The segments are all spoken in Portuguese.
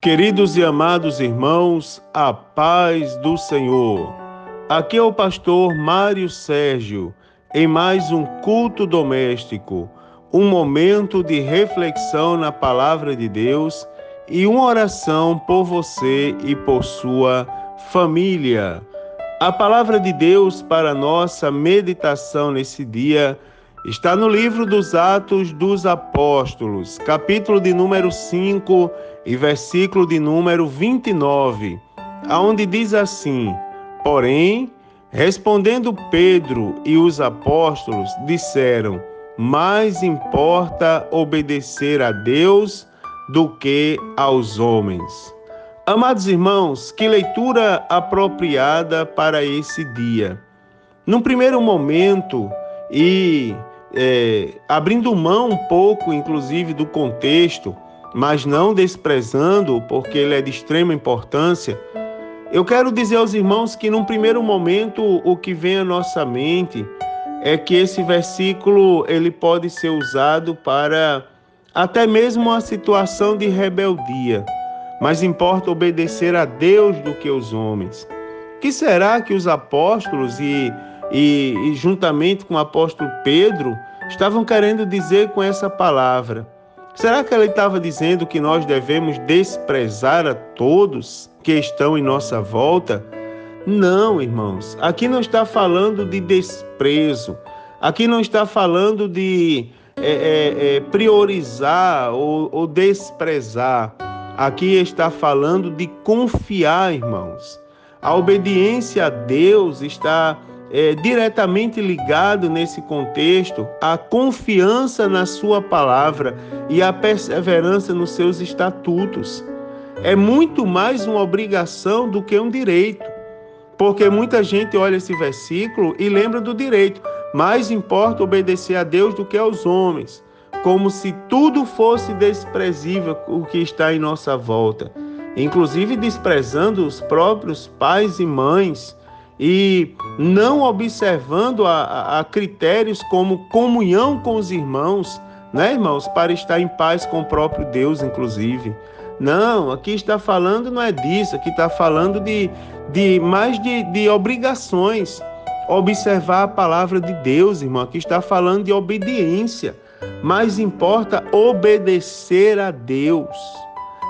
Queridos e amados irmãos, a paz do Senhor. Aqui é o pastor Mário Sérgio, em mais um culto doméstico, um momento de reflexão na palavra de Deus e uma oração por você e por sua família. A palavra de Deus para nossa meditação nesse dia Está no livro dos Atos dos Apóstolos, capítulo de número 5 e versículo de número 29, aonde diz assim: Porém, respondendo Pedro e os apóstolos, disseram: Mais importa obedecer a Deus do que aos homens. Amados irmãos, que leitura apropriada para esse dia. Num primeiro momento, e é, abrindo mão um pouco, inclusive, do contexto, mas não desprezando, porque ele é de extrema importância, eu quero dizer aos irmãos que, num primeiro momento, o que vem à nossa mente é que esse versículo ele pode ser usado para até mesmo uma situação de rebeldia. Mas importa obedecer a Deus do que os homens. Que será que os apóstolos e e, e juntamente com o apóstolo Pedro, estavam querendo dizer com essa palavra. Será que ele estava dizendo que nós devemos desprezar a todos que estão em nossa volta? Não, irmãos. Aqui não está falando de desprezo. Aqui não está falando de é, é, é, priorizar ou, ou desprezar. Aqui está falando de confiar, irmãos. A obediência a Deus está é, diretamente ligado nesse contexto à confiança na Sua palavra e à perseverança nos seus estatutos. É muito mais uma obrigação do que um direito, porque muita gente olha esse versículo e lembra do direito. Mais importa obedecer a Deus do que aos homens, como se tudo fosse desprezível o que está em nossa volta, inclusive desprezando os próprios pais e mães e não observando a, a, critérios como comunhão com os irmãos, né, irmãos, para estar em paz com o próprio Deus, inclusive. Não, aqui está falando não é disso, aqui está falando de, de mais de, de obrigações. Observar a palavra de Deus, irmão. Aqui está falando de obediência. Mais importa obedecer a Deus.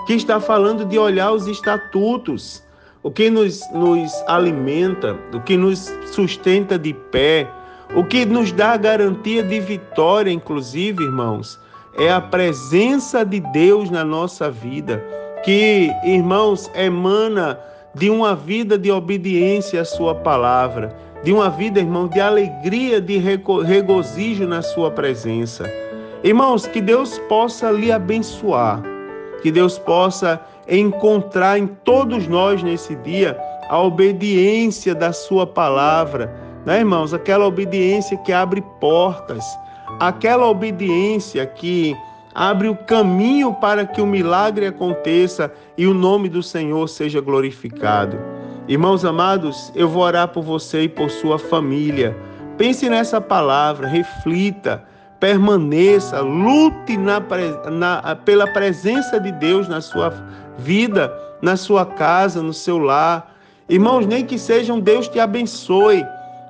Aqui está falando de olhar os estatutos o que nos, nos alimenta, o que nos sustenta de pé, o que nos dá a garantia de vitória, inclusive, irmãos, é a presença de Deus na nossa vida, que, irmãos, emana de uma vida de obediência à Sua palavra, de uma vida, irmão, de alegria, de regozijo na Sua presença. Irmãos, que Deus possa lhe abençoar, que Deus possa encontrar em todos nós nesse dia a obediência da Sua palavra, né, irmãos? Aquela obediência que abre portas, aquela obediência que abre o caminho para que o milagre aconteça e o nome do Senhor seja glorificado. Irmãos amados, eu vou orar por você e por sua família. Pense nessa palavra, reflita permaneça, lute na, na, pela presença de Deus na sua vida, na sua casa, no seu lar. Irmãos, nem que sejam Deus te abençoe,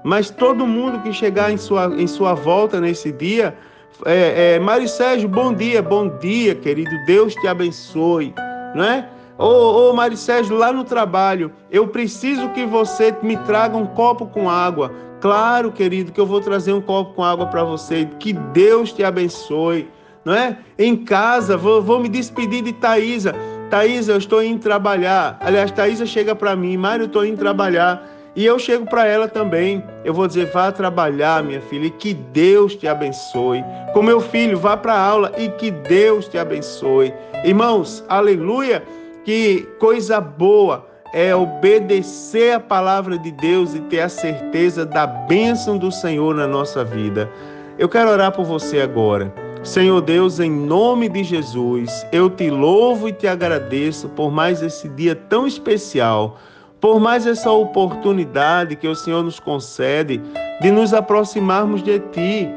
mas todo mundo que chegar em sua, em sua volta nesse dia, é, é, Mário Sérgio, bom dia, bom dia, querido, Deus te abençoe, não é? Ô, ô Mário Sérgio, lá no trabalho, eu preciso que você me traga um copo com água. Claro, querido, que eu vou trazer um copo com água para você. Que Deus te abençoe, não é? Em casa, vou, vou me despedir de Thaisa. Thaisa, eu estou indo trabalhar. Aliás, Thaisa chega para mim, Mário, eu estou indo trabalhar. E eu chego para ela também. Eu vou dizer: vá trabalhar, minha filha, e que Deus te abençoe. Com meu filho, vá para aula e que Deus te abençoe. Irmãos, aleluia, que coisa boa é obedecer a palavra de Deus e ter a certeza da bênção do Senhor na nossa vida. Eu quero orar por você agora. Senhor Deus, em nome de Jesus, eu te louvo e te agradeço por mais esse dia tão especial, por mais essa oportunidade que o Senhor nos concede de nos aproximarmos de Ti.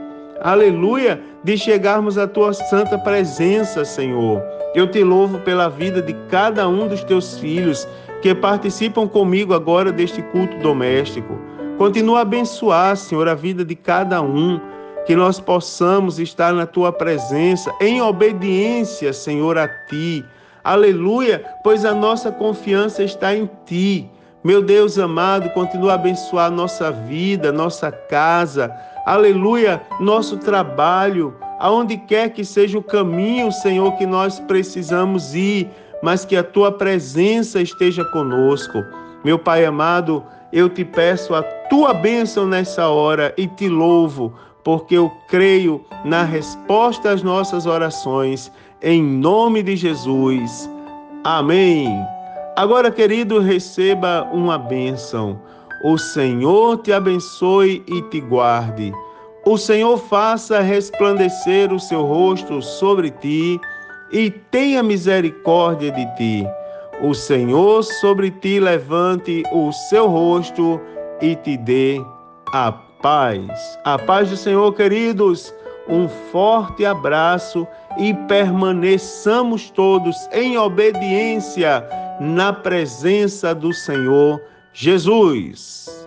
Aleluia! De chegarmos à Tua santa presença, Senhor Eu te louvo pela vida de cada um dos teus filhos que participam comigo agora deste culto doméstico. Continua a abençoar, Senhor, a vida de cada um, que nós possamos estar na tua presença em obediência, Senhor, a ti. Aleluia, pois a nossa confiança está em ti. Meu Deus amado, continua a abençoar nossa vida, nossa casa. Aleluia, nosso trabalho, aonde quer que seja o caminho, Senhor, que nós precisamos ir, mas que a tua presença esteja conosco. Meu Pai amado, eu te peço a tua bênção nessa hora e te louvo, porque eu creio na resposta às nossas orações, em nome de Jesus. Amém. Agora, querido, receba uma bênção. O Senhor te abençoe e te guarde. O Senhor faça resplandecer o seu rosto sobre ti e tenha misericórdia de ti. O Senhor sobre ti levante o seu rosto e te dê a paz. A paz do Senhor, queridos. Um forte abraço e permaneçamos todos em obediência na presença do Senhor Jesus.